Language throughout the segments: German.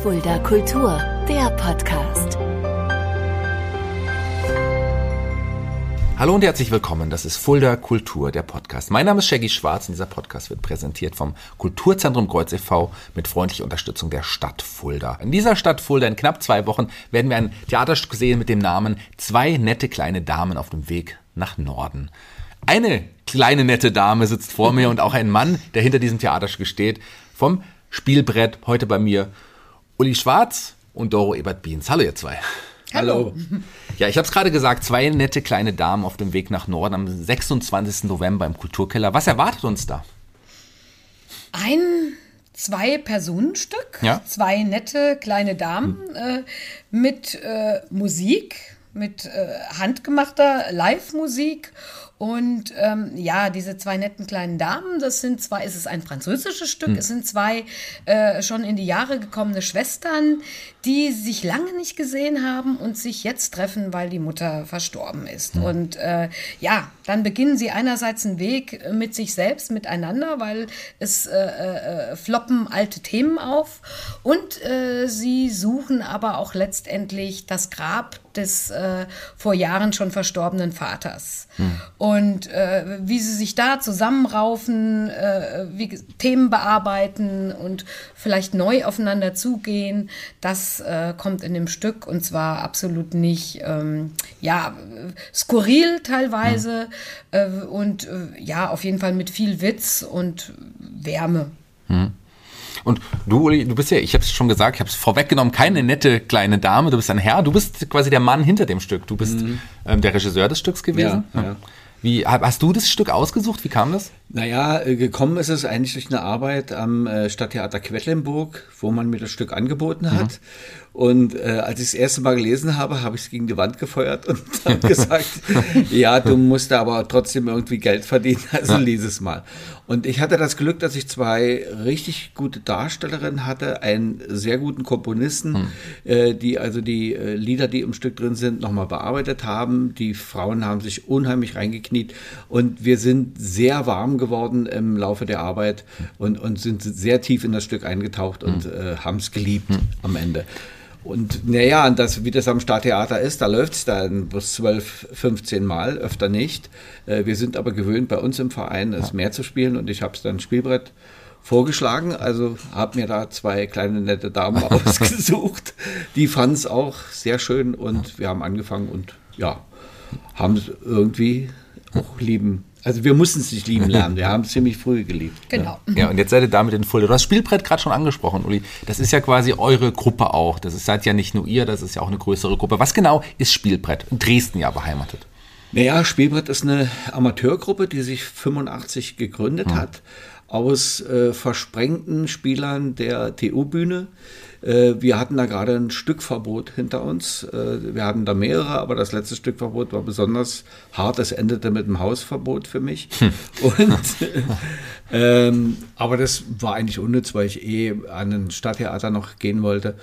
Fulda Kultur, der Podcast. Hallo und herzlich willkommen. Das ist Fulda Kultur, der Podcast. Mein Name ist Shaggy Schwarz und dieser Podcast wird präsentiert vom Kulturzentrum Kreuz e.V. mit freundlicher Unterstützung der Stadt Fulda. In dieser Stadt Fulda in knapp zwei Wochen werden wir ein Theaterstück sehen mit dem Namen Zwei nette kleine Damen auf dem Weg nach Norden. Eine kleine nette Dame sitzt vor mir und auch ein Mann, der hinter diesem Theaterstück steht, vom Spielbrett heute bei mir Uli Schwarz und Doro Ebert-Biens. Hallo ihr zwei. Hallo. Ja, ich habe es gerade gesagt, zwei nette kleine Damen auf dem Weg nach Norden am 26. November im Kulturkeller. Was erwartet uns da? Ein Zwei-Personen-Stück, Ja. zwei nette kleine Damen äh, mit äh, Musik, mit äh, handgemachter Live-Musik. Und ähm, ja, diese zwei netten kleinen Damen, das sind zwei, es ist ein französisches Stück, es sind zwei äh, schon in die Jahre gekommene Schwestern, die sich lange nicht gesehen haben und sich jetzt treffen, weil die Mutter verstorben ist. Und äh, ja, dann beginnen sie einerseits einen Weg mit sich selbst, miteinander, weil es äh, äh, floppen alte Themen auf. Und äh, sie suchen aber auch letztendlich das Grab des äh, vor Jahren schon verstorbenen Vaters. Und äh, wie sie sich da zusammenraufen, äh, wie, Themen bearbeiten und vielleicht neu aufeinander zugehen, das äh, kommt in dem Stück und zwar absolut nicht, ähm, ja, skurril teilweise äh, und äh, ja, auf jeden Fall mit viel Witz und Wärme. Und du, Uli, du bist ja, ich habe es schon gesagt, ich habe es vorweggenommen, keine nette kleine Dame, du bist ein Herr, du bist quasi der Mann hinter dem Stück, du bist ähm, der Regisseur des Stücks gewesen. Ja, ja. Wie, hast du das Stück ausgesucht? Wie kam das? Naja, äh, gekommen ist es eigentlich durch eine Arbeit am äh, Stadttheater Quedlinburg, wo man mir das Stück angeboten hat. Und äh, als ich das erste Mal gelesen habe, habe ich es gegen die Wand gefeuert und habe gesagt, ja, du musst da aber trotzdem irgendwie Geld verdienen, also lies es mal. Und ich hatte das Glück, dass ich zwei richtig gute Darstellerinnen hatte, einen sehr guten Komponisten, äh, die also die äh, Lieder, die im Stück drin sind, nochmal bearbeitet haben. Die Frauen haben sich unheimlich reingekniet und wir sind sehr warm geworden im Laufe der Arbeit und, und sind sehr tief in das Stück eingetaucht und äh, haben es geliebt am Ende. Und naja, das, wie das am Stadttheater ist, da läuft es dann bis 12, 15 Mal, öfter nicht. Äh, wir sind aber gewöhnt, bei uns im Verein es mehr zu spielen und ich habe es dann Spielbrett vorgeschlagen. Also habe mir da zwei kleine nette Damen ausgesucht. Die fanden es auch sehr schön und wir haben angefangen und ja, haben es irgendwie auch lieben. Also wir mussten es nicht lieben lernen, wir haben es ziemlich früh geliebt. Genau. Ja, und jetzt seid ihr damit in Fulda. Du hast Spielbrett gerade schon angesprochen, Uli. Das ist ja quasi eure Gruppe auch. Das ist, seid ja nicht nur ihr, das ist ja auch eine größere Gruppe. Was genau ist Spielbrett? In Dresden ja beheimatet. Naja, Spielbrett ist eine Amateurgruppe, die sich 85 gegründet hat aus äh, versprengten Spielern der TU-Bühne. Äh, wir hatten da gerade ein Stückverbot hinter uns. Äh, wir hatten da mehrere, aber das letzte Stückverbot war besonders hart. Es endete mit einem Hausverbot für mich. Und, ähm, aber das war eigentlich unnütz, weil ich eh an ein Stadttheater noch gehen wollte.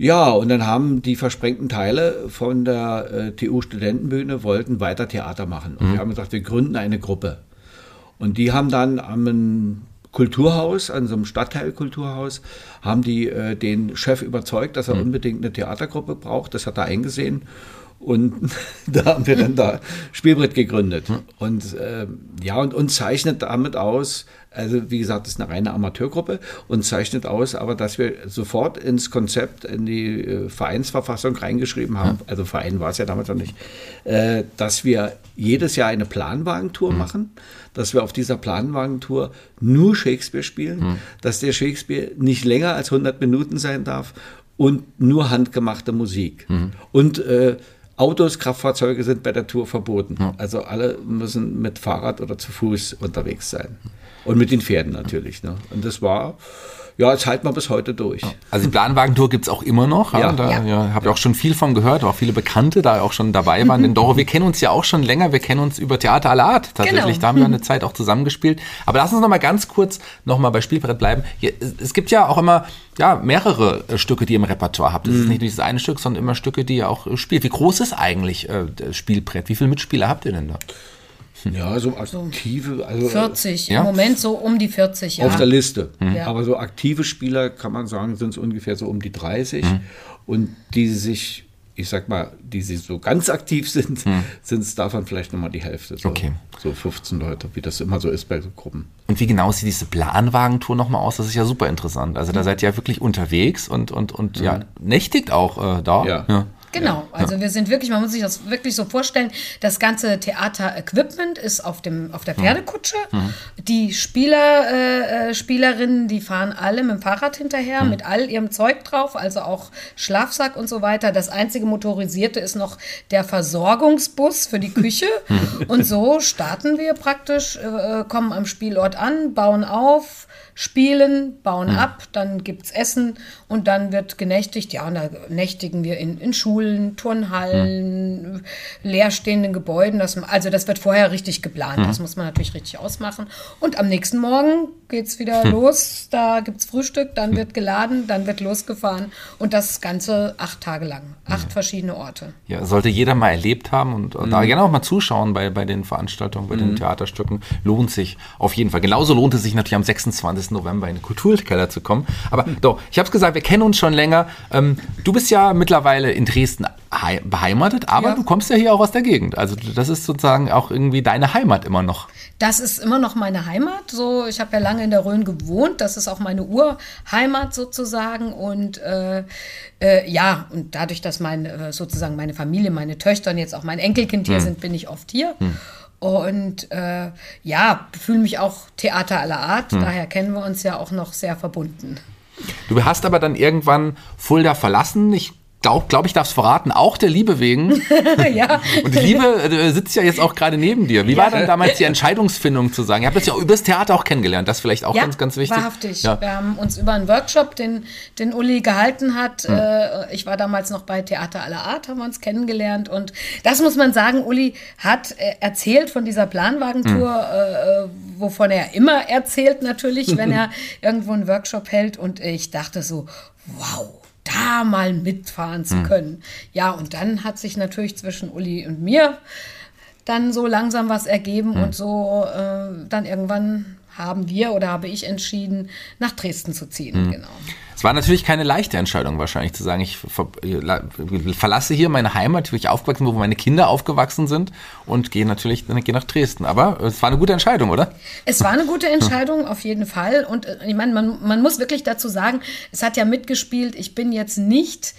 Ja, und dann haben die versprengten Teile von der äh, TU-Studentenbühne wollten weiter Theater machen. Und wir haben gesagt, wir gründen eine Gruppe. Und die haben dann am Kulturhaus, an so einem Stadtteilkulturhaus, haben die äh, den Chef überzeugt, dass er unbedingt eine Theatergruppe braucht. Das hat er eingesehen. Und da haben wir dann da Spielbrett gegründet. Und äh, ja, und, und zeichnet damit aus, also wie gesagt, das ist eine reine Amateurgruppe und zeichnet aus, aber dass wir sofort ins Konzept, in die äh, Vereinsverfassung reingeschrieben haben, also Verein war es ja damals noch nicht, äh, dass wir jedes Jahr eine Planwagentour machen, dass wir auf dieser Planwagentour nur Shakespeare spielen, dass der Shakespeare nicht länger als 100 Minuten sein darf und nur handgemachte Musik. Und äh, Autos, Kraftfahrzeuge sind bei der Tour verboten. Also alle müssen mit Fahrrad oder zu Fuß unterwegs sein. Und mit den Pferden natürlich. Ne? Und das war, ja, das halten wir bis heute durch. Also die Planwagentour gibt's auch immer noch. Ja, Ja. da Ja. habe ich auch schon viel von gehört, auch viele Bekannte da auch schon dabei waren. Denn Doro, wir kennen uns ja auch schon länger, wir kennen uns über Theater aller Art tatsächlich. Genau. Da haben wir eine Zeit auch zusammengespielt. Aber lass uns noch mal ganz kurz noch mal bei Spielbrett bleiben. Hier, es- es gibt ja auch immer ja, mehrere äh, Stücke, die ihr im Repertoire habt. Es ist nicht nur dieses eine Stück, sondern immer Stücke, die ihr auch spielt. Wie groß ist eigentlich äh, das Spielbrett? Wie viele Mitspieler habt ihr denn da? Ja, so aktive, also 40, Ja? im Moment so um die 40, ja. auf der Liste. Ja. Aber so aktive Spieler, kann man sagen, sind es ungefähr so um die 30. Mhm. Und die sich, ich sag mal, die sie so ganz aktiv sind, sind es davon vielleicht nochmal die Hälfte. So, Mhm. Okay. So 15 Leute, wie das immer so ist bei so Gruppen. Und wie genau sieht diese Planwagentour nochmal aus? Das ist ja super interessant. Also da seid ihr ja wirklich unterwegs und, und, und ja, nächtigt auch äh, da. Ja. Genau, also wir sind wirklich, man muss sich das wirklich so vorstellen, das ganze Theater-Equipment ist auf, dem, auf der Pferdekutsche. Die Spieler, äh, äh, Spielerinnen, die fahren alle mit dem Fahrrad hinterher, mit all ihrem Zeug drauf, also auch Schlafsack und so weiter. Das einzige Motorisierte ist noch der Versorgungsbus für die Küche. und so starten wir praktisch, äh, kommen am Spielort an, bauen auf, spielen, bauen ab, dann gibt es Essen und dann wird genächtigt. Ja, und da nächtigen wir in, in Schulen, Turnhallen, leerstehenden Gebäuden. Das, also das wird vorher richtig geplant. Das muss man natürlich richtig ausmachen. Und am nächsten Morgen geht es wieder los. Da gibt es Frühstück, dann wird geladen, dann wird losgefahren. Und das Ganze acht Tage lang. Acht verschiedene Orte. Ja, sollte jeder mal erlebt haben und Mhm. da gerne auch mal zuschauen bei, bei den Veranstaltungen, bei den Theaterstücken. Lohnt sich auf jeden Fall. Genauso lohnt es sich natürlich am 26. November in den Kulturkeller zu kommen. Aber doch, ich habe es gesagt, wir kennen uns schon länger. Ähm, du bist ja mittlerweile in Dresden hei- beheimatet, aber Ja. du kommst ja hier auch aus der Gegend. Also das ist sozusagen auch irgendwie deine Heimat immer noch. Das ist immer noch meine Heimat. So, ich habe ja lange in der Rhön gewohnt. Das ist auch meine Urheimat sozusagen. Und äh, äh, ja, und dadurch, dass meine äh, sozusagen meine Familie, meine Töchter und jetzt auch mein Enkelkind hier sind, bin ich oft hier. Und äh, ja, fühle mich auch Theater aller Art. Daher kennen wir uns ja auch noch sehr verbunden. Du hast aber dann irgendwann Fulda verlassen. Ich glaube, glaub, ich darf es verraten, auch der Liebe wegen. ja, Und die Liebe äh, sitzt ja jetzt auch gerade neben dir. Wie war dann damals die Entscheidungsfindung zu sagen? Ihr habt das ja übers Theater auch kennengelernt, das vielleicht auch ja, ganz, ganz wichtig. Wahrhaftig. Ja. Wir haben uns über einen Workshop, den, den Uli gehalten hat, äh, ich war damals noch bei Theater aller Art, haben wir uns kennengelernt. Und das muss man sagen, Uli hat äh, erzählt von dieser Planwagentour, äh, wovon er immer erzählt natürlich, wenn er irgendwo einen Workshop hält. Und ich dachte so, wow. Da mal mitfahren zu können. Ja, und dann hat sich natürlich zwischen Uli und mir dann so langsam was ergeben und so äh, dann irgendwann haben wir oder habe ich entschieden, nach Dresden zu ziehen. Genau. Es war natürlich keine leichte Entscheidung wahrscheinlich zu sagen, ich ver la- verlasse hier meine Heimat, wo ich aufgewachsen bin, wo meine Kinder aufgewachsen sind und gehe natürlich gehe nach Dresden. Aber es war eine gute Entscheidung, oder? Es war eine gute Entscheidung, auf jeden Fall. Und äh, ich meine, man, man muss wirklich dazu sagen, es hat ja mitgespielt, ich bin jetzt nicht,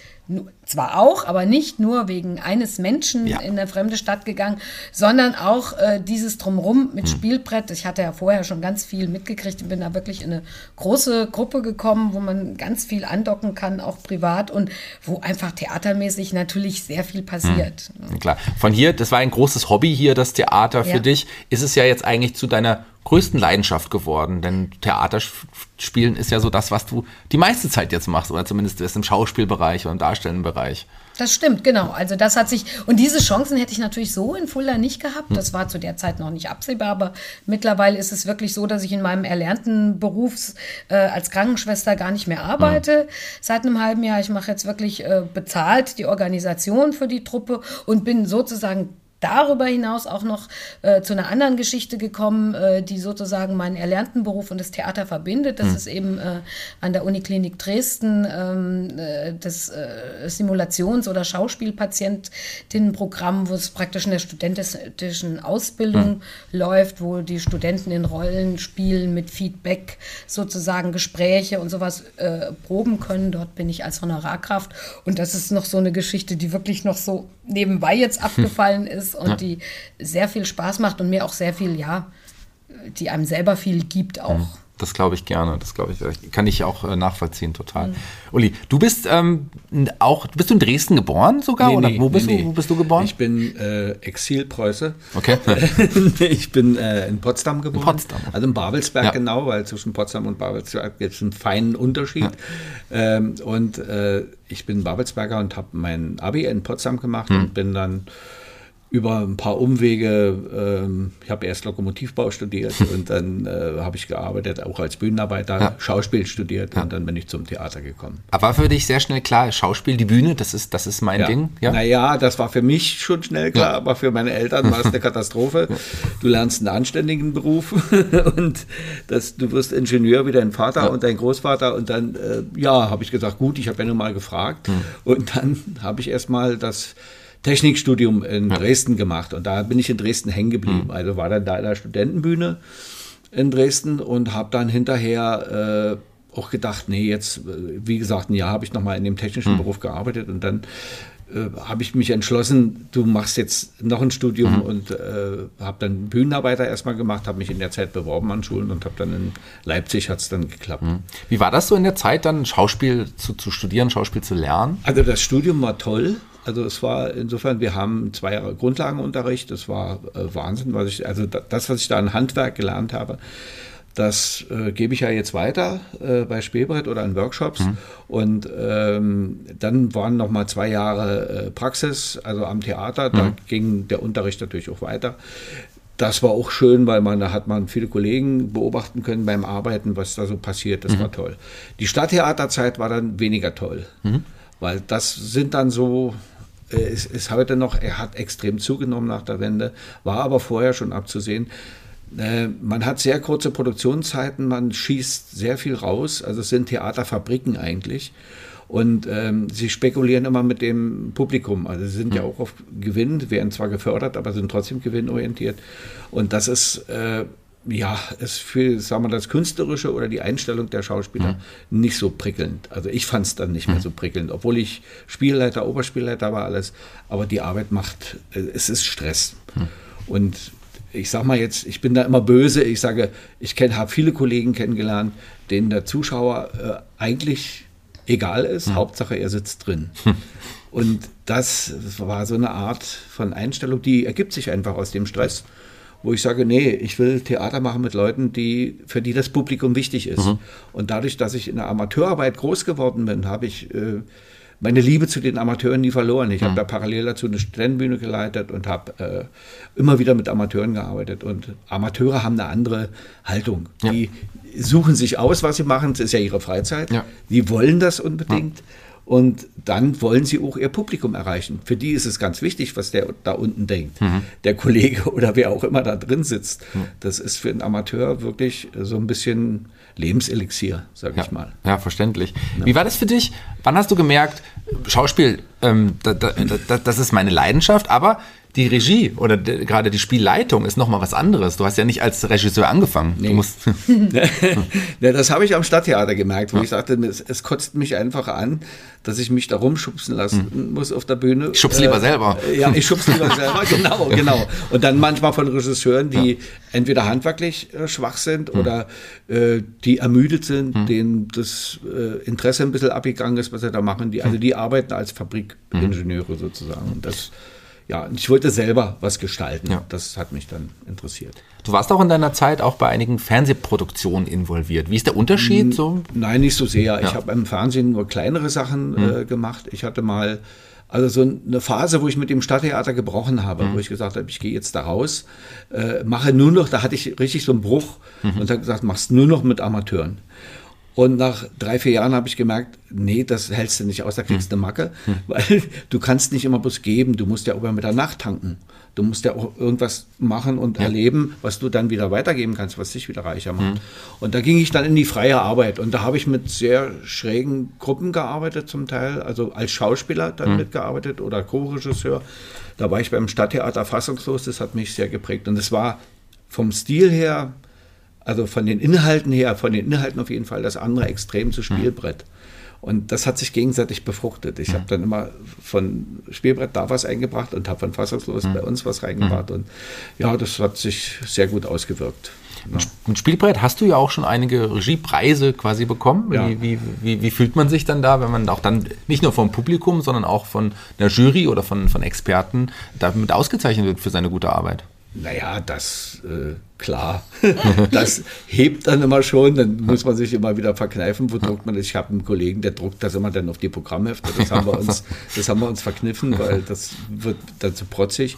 zwar auch, aber nicht nur wegen eines Menschen Ja. in eine fremde Stadt gegangen, sondern auch äh, dieses Drumherum mit Spielbrett. Ich hatte ja vorher schon ganz viel mitgekriegt und bin da wirklich in eine große Gruppe gekommen, wo man ganz viel andocken kann, auch privat und wo einfach theatermäßig natürlich sehr viel passiert. Klar. Von hier, das war ein großes Hobby hier, das Theater für Ja. dich. Ist es ja jetzt eigentlich zu deiner größten Leidenschaft geworden, denn Theaterspielen ist ja so das, was du die meiste Zeit jetzt machst, oder zumindest ist im Schauspielbereich oder im darstellenden Bereich. Das stimmt, genau. Also das hat sich, und diese Chancen hätte ich natürlich so in Fulda nicht gehabt. Das war zu der Zeit noch nicht absehbar, aber mittlerweile ist es wirklich so, dass ich in meinem erlernten Beruf äh, als Krankenschwester gar nicht mehr arbeite. Seit einem halben Jahr. Ich mache jetzt wirklich äh, bezahlt die Organisation für die Truppe und bin sozusagen darüber hinaus auch noch äh, zu einer anderen Geschichte gekommen, äh, die sozusagen meinen erlernten Beruf und das Theater verbindet. Das ist eben äh, an der Uniklinik Dresden ähm, äh, das äh, Simulations- oder Schauspielpatientinnenprogramm, wo es praktisch in der studentischen Ausbildung läuft, wo die Studenten in Rollen spielen mit Feedback, sozusagen Gespräche und sowas äh, proben können. Dort bin ich als Honorarkraft und das ist noch so eine Geschichte, die wirklich noch so nebenbei jetzt abgefallen ist und die sehr viel Spaß macht und mir auch sehr viel, ja, die einem selber viel gibt auch. Das glaube ich gerne. Das glaube ich, kann ich auch äh, nachvollziehen, total. Uli, du bist ähm, auch, bist du in Dresden geboren sogar? Nee, oder nee, wo bist nee, du, wo bist du geboren? Ich bin äh, Exilpreuße. Okay. ich bin äh, in Potsdam geboren. Potsdam. Also in Babelsberg Ja. genau, weil zwischen Potsdam und Babelsberg gibt es einen feinen Unterschied. Ähm, und äh, ich bin Babelsberger und habe mein Abi in Potsdam gemacht Hm. und bin dann über ein paar Umwege, ähm, ich habe erst Lokomotivbau studiert und dann äh, habe ich gearbeitet, auch als Bühnenarbeiter, Ja. Schauspiel studiert Ja. und dann bin ich zum Theater gekommen. Aber war für dich sehr schnell klar, Schauspiel, die Bühne, das ist, das ist mein Ding? Ja. Naja, das war für mich schon schnell klar, Ja. aber für meine Eltern war es eine Katastrophe. Du lernst einen anständigen Beruf und das, du wirst Ingenieur wie dein Vater und dein Großvater und dann, äh, ja, habe ich gesagt, gut, ich habe ja nur mal gefragt Hm. und dann habe ich erstmal das Technikstudium in Dresden gemacht und da bin ich in Dresden hängen geblieben. Hm. Also war dann da in der Studentenbühne in Dresden und habe dann hinterher äh, auch gedacht, nee, jetzt, äh, wie gesagt, ein Jahr habe ich nochmal in dem technischen Beruf gearbeitet und dann äh, habe ich mich entschlossen, du machst jetzt noch ein Studium und äh, habe dann Bühnenarbeiter erstmal gemacht, habe mich in der Zeit beworben an Schulen und habe dann in Leipzig hat es dann geklappt. Wie war das so in der Zeit dann, Schauspiel zu, zu studieren, Schauspiel zu lernen? Also das Studium war toll. Also es war insofern, wir haben zwei Jahre Grundlagenunterricht. Das war äh, Wahnsinn, was ich, also da, das, was ich da an Handwerk gelernt habe, das äh, gebe ich ja jetzt weiter äh, bei Spielbrett oder in Workshops. Und ähm, dann waren noch mal zwei Jahre äh, Praxis, also am Theater. Da ging der Unterricht natürlich auch weiter. Das war auch schön, weil man da hat man viele Kollegen beobachten können beim Arbeiten, was da so passiert. Das war toll. Die Stadttheaterzeit war dann weniger toll, weil das sind dann so. Äh, Es ist heute noch, er hat extrem zugenommen nach der Wende, war aber vorher schon abzusehen. Äh, Man hat sehr kurze Produktionszeiten, man schießt sehr viel raus, also es sind Theaterfabriken eigentlich. Und ähm, sie spekulieren immer mit dem Publikum. Also sie sind ja auch auf Gewinn, werden zwar gefördert, aber sind trotzdem gewinnorientiert. Und das ist, äh, ja, ist für, sagen wir, das Künstlerische oder die Einstellung der Schauspieler nicht so prickelnd. Also ich fand es dann nicht mehr so prickelnd, obwohl ich Spielleiter, Oberspielleiter war, alles. Aber die Arbeit macht, äh, es ist Stress. Und ich sag mal jetzt, ich bin da immer böse. Ich sage, ich habe viele Kollegen kennengelernt, denen der Zuschauer äh, eigentlich egal ist. Hauptsache, er sitzt drin. Und das war so eine Art von Einstellung, die ergibt sich einfach aus dem Stress, wo ich sage, nee, ich will Theater machen mit Leuten, die, für die das Publikum wichtig ist. Und dadurch, dass ich in der Amateurarbeit groß geworden bin, habe ich äh, meine Liebe zu den Amateuren nie verloren. Ich habe da parallel dazu eine Studentenbühne geleitet und habe äh, immer wieder mit Amateuren gearbeitet. Und Amateure haben eine andere Haltung. Die suchen sich aus, was sie machen. Das ist ja ihre Freizeit. Ja. Die wollen das unbedingt. Und dann wollen sie auch ihr Publikum erreichen. Für die ist es ganz wichtig, was der da unten denkt. Der Kollege oder wer auch immer da drin sitzt. Das ist für einen Amateur wirklich so ein bisschen Lebenselixier, sag ich mal. Ja, verständlich. Wie war das für dich? Wann hast du gemerkt, Schauspiel, ähm, da, da, da, das ist meine Leidenschaft, aber die Regie oder de, gerade die Spielleitung ist nochmal was anderes. Du hast ja nicht als Regisseur angefangen. Musst, ja, das habe ich am Stadttheater gemerkt, wo ich sagte, es, es kotzt mich einfach an, dass ich mich da rumschubsen lassen muss auf der Bühne. Ich schub's lieber selber. Äh, ja, ich schubs lieber selber, genau, genau. Und dann manchmal von Regisseuren, die entweder handwerklich äh, schwach sind oder äh, die ermüdet sind, denen das äh, Interesse ein bisschen abgegangen ist, was sie da machen. Die, also die arbeiten als Fabrikingenieure sozusagen. Und das, ja, ich wollte selber was gestalten. Ja. Das hat mich dann interessiert. du warst auch in deiner Zeit auch bei einigen Fernsehproduktionen involviert. Wie ist der Unterschied so? Nein, nicht so sehr. Ja. Ich habe im Fernsehen nur kleinere Sachen äh, gemacht. Ich hatte mal also so eine Phase, wo ich mit dem Stadttheater gebrochen habe, wo ich gesagt habe, ich gehe jetzt da raus, äh, mache nur noch, da hatte ich richtig so einen Bruch und habe gesagt, machst nur noch mit Amateuren. Und nach drei, vier Jahren habe ich gemerkt, nee, das hältst du nicht aus, da kriegst du eine Macke, weil du kannst nicht immer bloß geben, du musst ja auch immer mit der Nacht tanken. Du musst ja auch irgendwas machen und erleben, was du dann wieder weitergeben kannst, was dich wieder reicher macht. Und da ging ich dann in die freie Arbeit. Und da habe ich mit sehr schrägen Gruppen gearbeitet zum Teil, also als Schauspieler dann mitgearbeitet oder Co-Regisseur. Da war ich beim Stadttheater fassungslos, das hat mich sehr geprägt. Und es war vom Stil her, also von den Inhalten her, von den Inhalten auf jeden Fall das andere Extrem zu Spielbrett. Und das hat sich gegenseitig befruchtet. Ich habe dann immer von Spielbrett da was eingebracht und habe von Fassungslos bei uns was reingebracht. Und ja, das hat sich sehr gut ausgewirkt. Ja. Mit Spielbrett hast du ja auch schon einige Regiepreise quasi bekommen. Ja. Wie, wie, wie, wie fühlt man sich dann da, wenn man auch dann nicht nur vom Publikum, sondern auch von der Jury oder von, von Experten damit ausgezeichnet wird für seine gute Arbeit? Naja, das, äh, klar, das hebt dann immer schon, dann muss man sich immer wieder verkneifen, wo druckt man das? Ich habe einen Kollegen, der druckt das immer dann auf die Programmhefte, das haben wir uns, das haben wir uns verkniffen, weil das wird dann zu protzig.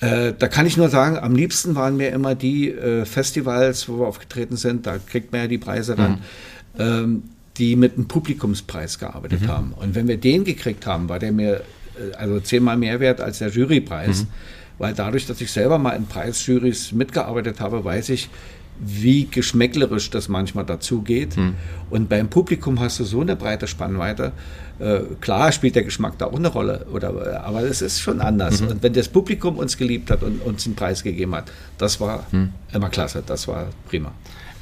Äh, da kann ich nur sagen, am liebsten waren mir immer die äh, Festivals, wo wir aufgetreten sind, da kriegt man ja die Preise dann, mhm. ähm, die mit einem Publikumspreis gearbeitet mhm. haben. Und wenn wir den gekriegt haben, war der mir äh, also zehnmal mehr wert als der Jurypreis. Mhm. Weil dadurch, dass ich selber mal in Preisjurys mitgearbeitet habe, weiß ich, wie geschmäcklerisch das manchmal dazu geht. Hm. Und beim Publikum hast du so eine breite Spannweite. Äh, klar spielt der Geschmack da auch eine Rolle, oder, aber es ist schon anders. Mhm. Und wenn das Publikum uns geliebt hat und uns einen Preis gegeben hat, das war hm. immer klasse, das war prima.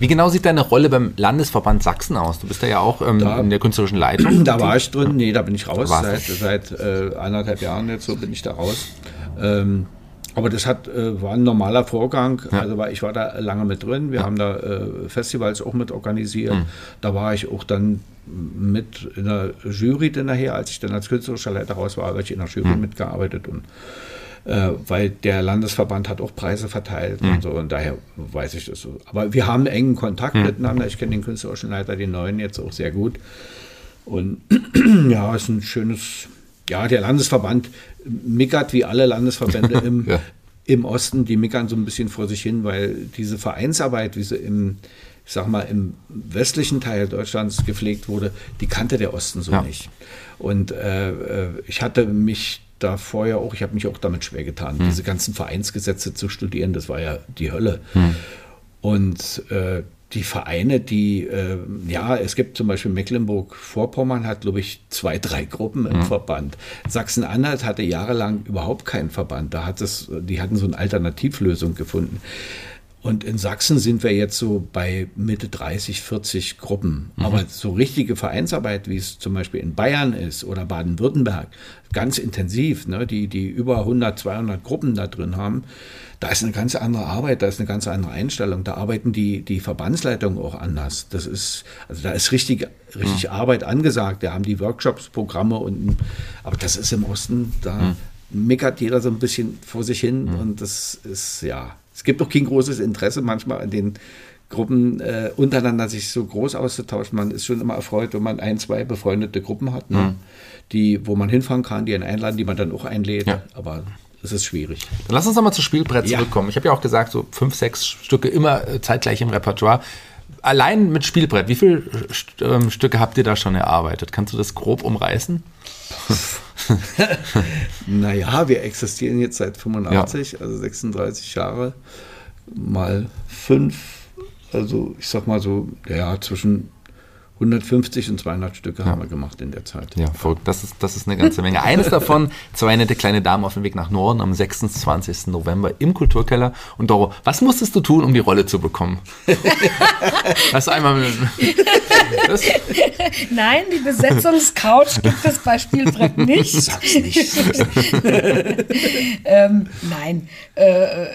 Wie genau sieht deine Rolle beim Landesverband Sachsen aus? Du bist da ja auch ähm, da, in der künstlerischen Leitung. Da war ich drin, nee, da bin ich raus. Seit, seit äh, anderthalb Jahren jetzt so bin ich da raus. Ähm, aber das hat, äh, war ein normaler Vorgang. Ja. Also ich war da lange mit drin. Wir ja. haben da äh, Festivals auch mit organisiert. Mhm. Da war ich auch dann mit in der Jury dann nachher, als ich dann als künstlerischer Leiter raus war, habe ich in der Jury mhm. mitgearbeitet und äh, weil der Landesverband hat auch Preise verteilt mhm. und so und daher weiß ich das so. Aber wir haben engen Kontakt mhm. miteinander. Ich kenne den künstlerischen Leiter, den neuen jetzt auch sehr gut. Und ja, ist ein schönes, ja, der Landesverband mickert wie alle Landesverbände im, ja. im Osten, die mickern so ein bisschen vor sich hin, weil diese Vereinsarbeit, wie sie im, ich sag mal, im westlichen Teil Deutschlands gepflegt wurde, die kannte der Osten so ja. nicht. Und äh, äh ich hatte mich da vorher auch, ich habe mich auch damit schwer getan, hm. diese ganzen Vereinsgesetze zu studieren, das war ja die Hölle. Hm. Und äh, die Vereine, die, äh, ja, es gibt zum Beispiel Mecklenburg-Vorpommern hat, glaube ich, zwei, drei Gruppen im mhm. Verband. Sachsen-Anhalt hatte jahrelang überhaupt keinen Verband. Da hat es, die hatten so eine Alternativlösung gefunden. Und in Sachsen sind wir jetzt so bei Mitte 30, 40 Gruppen. Mhm. Aber so richtige Vereinsarbeit, wie es zum Beispiel in Bayern ist oder Baden-Württemberg, ganz intensiv, ne, die, die über 100, 200 Gruppen da drin haben, da ist eine ganz andere Arbeit, da ist eine ganz andere Einstellung. Da arbeiten die, die Verbandsleitungen auch anders. Das ist, also da ist richtig, richtig mhm. Arbeit angesagt. Da haben die Workshops, Programme und, aber das ist im Osten, da mhm. meckert jeder so ein bisschen vor sich hin mhm. und das ist, ja, es gibt auch kein großes Interesse manchmal an den Gruppen äh, untereinander sich so groß auszutauschen. Man ist schon immer erfreut, wenn man ein, zwei befreundete Gruppen hat, ne? mhm. die, wo man hinfahren kann, die einen einladen, die man dann auch einlädt. Ja. Aber das ist schwierig. Dann lass uns nochmal zu Spielbrett zurückkommen. Ja. Ich habe ja auch gesagt, so fünf, sechs Stücke immer äh, zeitgleich im Repertoire. Allein mit Spielbrett, wie viele ähm, Stücke habt ihr da schon erarbeitet? Kannst du das grob umreißen? naja, wir existieren jetzt seit 85, ja. also 36 Jahre mal fünf. Also ich sag mal so, ja, zwischen 150 und 200 Stücke ja. haben wir gemacht in der Zeit. Ja, verrückt. Das ist, das ist eine ganze Menge. Eines davon, zwei nette kleine Damen auf dem Weg nach Norden am 26. November im Kulturkeller. Und Doro, was musstest du tun, um die Rolle zu bekommen? Hast du einmal das? Nein, die Besetzungscouch gibt es bei Spielbrett nicht. Sag's nicht. ähm, nein. Äh,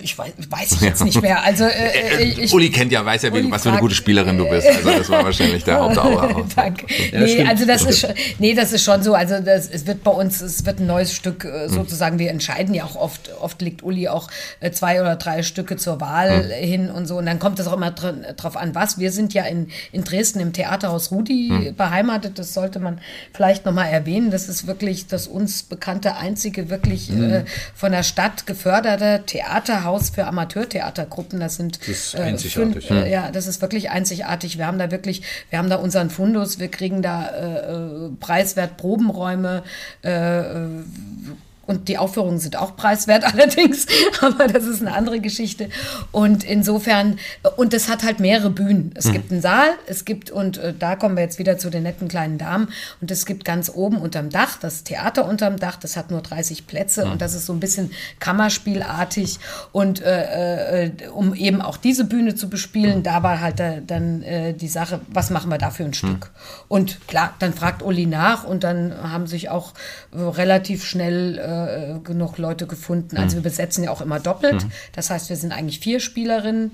ich weiß, weiß ich jetzt nicht mehr. Also, äh, äh ich, Uli kennt ja, weiß ja, Uli was für eine gute Spielerin du bist. Also das war wahrscheinlich der Hauptauer. Danke. Ja, nee, also das ist schon, nee, das ist schon so. Also das, es wird bei uns, es wird ein neues Stück äh, hm. sozusagen. Wir entscheiden ja auch oft. Oft legt Uli auch äh, zwei oder drei Stücke zur Wahl hm. hin und so. Und dann kommt es auch immer drauf an, was. Wir sind ja in, in Dresden im Theaterhaus Rudi hm. beheimatet. Das sollte man vielleicht noch mal erwähnen. Das ist wirklich das uns bekannte einzige wirklich hm. äh, von der Stadt geförderte Theater Haus für Amateurtheatergruppen. Das sind das ist äh, einzigartig. Fünf, äh, ja, das ist wirklich einzigartig. Wir haben da wirklich, wir haben da unseren Fundus, wir kriegen da äh, äh preiswert Probenräume, äh, äh und die Aufführungen sind auch preiswert allerdings, aber das ist eine andere Geschichte. Und insofern, und es hat halt mehrere Bühnen. Es mhm. gibt einen Saal, es gibt, und äh, da kommen wir jetzt wieder zu den netten kleinen Damen, und es gibt ganz oben unterm Dach, das Theater unterm Dach, das hat nur 30 Plätze mhm. und das ist so ein bisschen Kammerspielartig. Und äh, äh, um eben auch diese Bühne zu bespielen, mhm. da war halt da, dann äh, die Sache, was machen wir da für ein Stück? Mhm. Und klar, dann fragt Uli nach und dann haben sich auch relativ schnell äh, genug Leute gefunden. Also mhm. wir besetzen ja auch immer doppelt. Mhm. Das heißt, wir sind eigentlich vier Spielerinnen.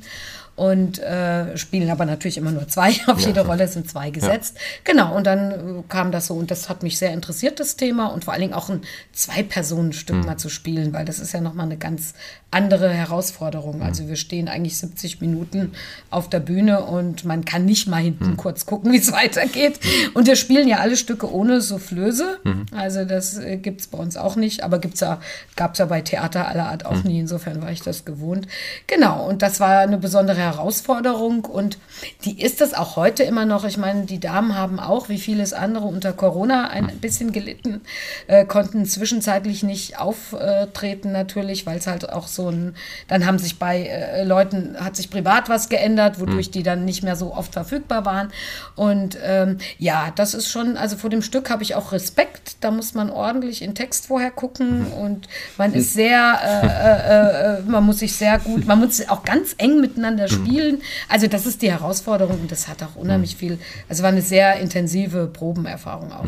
Und äh, spielen aber natürlich immer nur zwei. Auf jede Rolle sind zwei gesetzt. Genau, und dann äh, kam das so und das hat mich sehr interessiert, das Thema und vor allen Dingen auch ein Zwei-Personen-Stück mal zu spielen, weil das ist ja nochmal eine ganz andere Herausforderung. Also wir stehen eigentlich 70 Minuten auf der Bühne und man kann nicht mal hinten kurz gucken, wie es weitergeht. Und wir spielen ja alle Stücke ohne Soufflöse. Also das äh, gibt es bei uns auch nicht, aber gibt's ja, gab es ja bei Theater aller Art auch nie. Insofern war ich das gewohnt. Genau, und das war eine besondere Herausforderung und die ist es auch heute immer noch. Ich meine, die Damen haben auch, wie vieles andere, unter Corona ein bisschen gelitten, äh, konnten zwischenzeitlich nicht auftreten natürlich, weil es halt auch so ein, dann haben sich bei äh, Leuten, hat sich privat was geändert, wodurch die dann nicht mehr so oft verfügbar waren. Und ähm, ja, das ist schon, also vor dem Stück habe ich auch Respekt. Da muss man ordentlich in Text vorher gucken und man ist sehr, äh, äh, äh, man muss sich sehr gut, man muss auch ganz eng miteinander spielen. Also das ist die Herausforderung und das hat auch unheimlich viel, also war eine sehr intensive Probenerfahrung auch.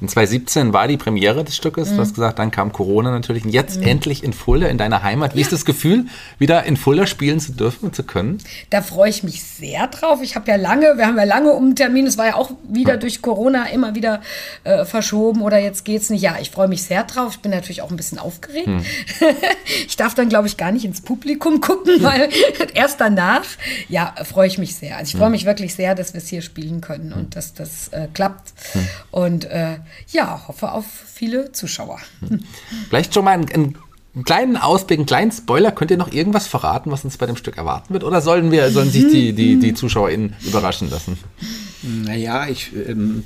In 2017 war die Premiere des Stückes. Du hast gesagt, dann kam Corona natürlich. Und jetzt endlich in Fulda, in deiner Heimat. Wie ist das Gefühl, wieder in Fulda spielen zu dürfen und zu können? Da freue ich mich sehr drauf. Ich habe ja lange, wir haben ja lange um einen Termin, es war ja auch wieder durch Corona immer wieder äh, verschoben oder jetzt geht's nicht. Ja, ich freue mich sehr drauf. Ich bin natürlich auch ein bisschen aufgeregt. ich darf dann, glaube ich, gar nicht ins Publikum gucken, weil erst danach, ja, freue ich mich sehr. Also ich freue mich wirklich sehr, dass wir es hier spielen können und dass das äh, klappt. Und äh, ja, hoffe auf viele Zuschauer. Vielleicht schon mal ein, ein einen kleinen Ausblick, einen kleinen Spoiler. Könnt ihr noch irgendwas verraten, was uns bei dem Stück erwarten wird? Oder sollen wir, sollen sich die, die, die ZuschauerInnen überraschen lassen? Naja, ich, ähm,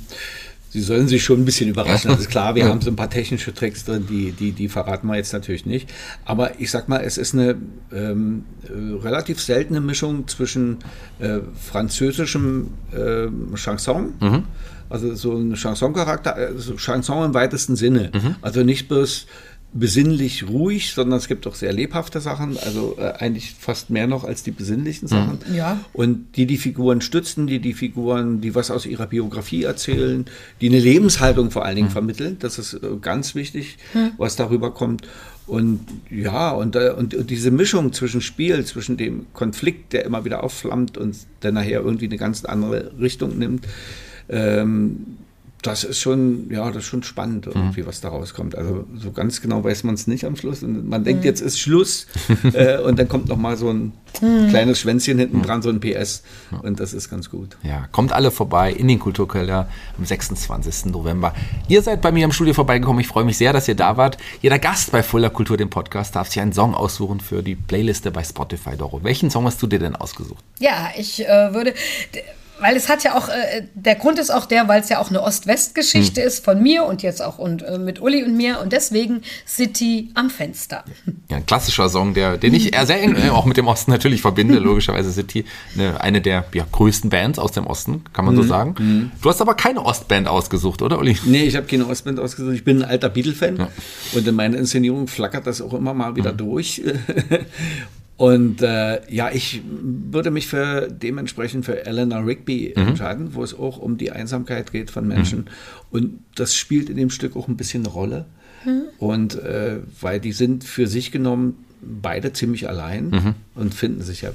sie sollen sich schon ein bisschen überraschen. Das ist klar, wir haben so ein paar technische Tricks drin, die, die, die verraten wir jetzt natürlich nicht. Aber ich sag mal, es ist eine ähm, äh, relativ seltene Mischung zwischen äh, französischem äh, Chanson, also so ein Chanson-Charakter, also Chanson im weitesten Sinne. Also nicht bloß besinnlich ruhig, sondern es gibt auch sehr lebhafte Sachen, also äh, eigentlich fast mehr noch als die besinnlichen Sachen. Ja. Und die die Figuren stützen, die die Figuren, die was aus ihrer Biografie erzählen, die eine Lebenshaltung vor allen Dingen vermitteln. Das ist äh, ganz wichtig, was darüber kommt. Und ja, und, äh, und, und diese Mischung zwischen Spiel, zwischen dem Konflikt, der immer wieder aufflammt und der nachher irgendwie eine ganz andere Richtung nimmt, ähm, das ist schon, ja, das ist schon spannend irgendwie, was da rauskommt. Also so ganz genau weiß man es nicht am Schluss. Und man denkt, jetzt ist Schluss äh, und dann kommt noch mal so ein kleines Schwänzchen hinten dran, so ein PS und das ist ganz gut. Ja, kommt alle vorbei in den Kulturkeller am 26. November. Ihr seid bei mir im Studio vorbeigekommen. Ich freue mich sehr, dass ihr da wart. Jeder Gast bei Fuller Kultur, dem Podcast, darf sich einen Song aussuchen für die Playliste bei Spotify. Doro, welchen Song hast du dir denn ausgesucht? Ja, ich äh, würde. d- Weil es hat ja auch, äh, der Grund ist auch der, weil es ja auch eine Ost-West-Geschichte ist von mir und jetzt auch und, äh, mit Uli und mir und deswegen City am Fenster. Ja, ein klassischer Song, der, den ich eher sehr eng äh, auch mit dem Osten natürlich verbinde. Logischerweise City, eine, eine der ja, größten Bands aus dem Osten, kann man so sagen. Du hast aber keine Ostband ausgesucht, oder Uli? Nee, ich habe keine Ostband ausgesucht. Ich bin ein alter Beatle-Fan und in meiner Inszenierung flackert das auch immer mal wieder durch. Und äh, ja, ich würde mich für dementsprechend für Eleanor Rigby entscheiden, wo es auch um die Einsamkeit geht von Menschen. Und das spielt in dem Stück auch ein bisschen eine Rolle. Und äh, weil die sind für sich genommen beide ziemlich allein und finden sich ja.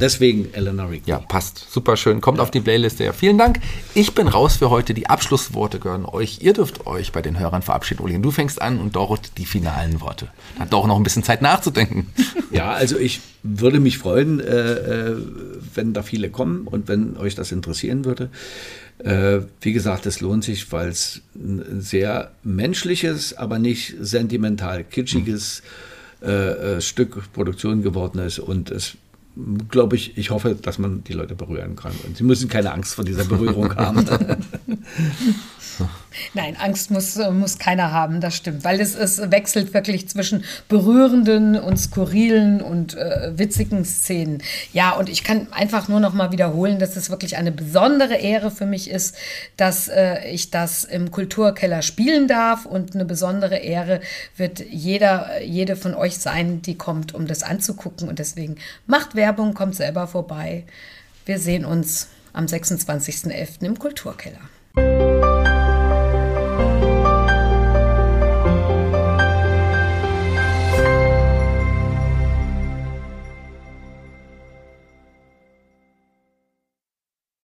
Deswegen Eleanor Rigby. Ja, passt. Super schön. Kommt auf die Playliste. Ja, vielen Dank. Ich bin raus für heute. Die Abschlussworte gehören euch. Ihr dürft euch bei den Hörern verabschieden. Uli, du fängst an und Dorot die finalen Worte. Hat doch noch ein bisschen Zeit nachzudenken. Ja, also ich würde mich freuen, äh, äh, wenn da viele kommen und wenn euch das interessieren würde. Äh, wie gesagt, es lohnt sich, weil es ein sehr menschliches, aber nicht sentimental kitschiges äh, äh, Stück Produktion geworden ist und es glaube ich, ich hoffe, dass man die Leute berühren kann. Und sie müssen keine Angst vor dieser Berührung haben. Nein, Angst muss, muss keiner haben, das stimmt, weil es, es wechselt wirklich zwischen berührenden und skurrilen und äh, witzigen Szenen. Ja, und ich kann einfach nur noch mal wiederholen, dass es wirklich eine besondere Ehre für mich ist, dass äh, ich das im Kulturkeller spielen darf und eine besondere Ehre wird jeder, jede von euch sein, die kommt, um das anzugucken und deswegen macht Werbung, kommt selber vorbei. Wir sehen uns am 26.11. im Kulturkeller.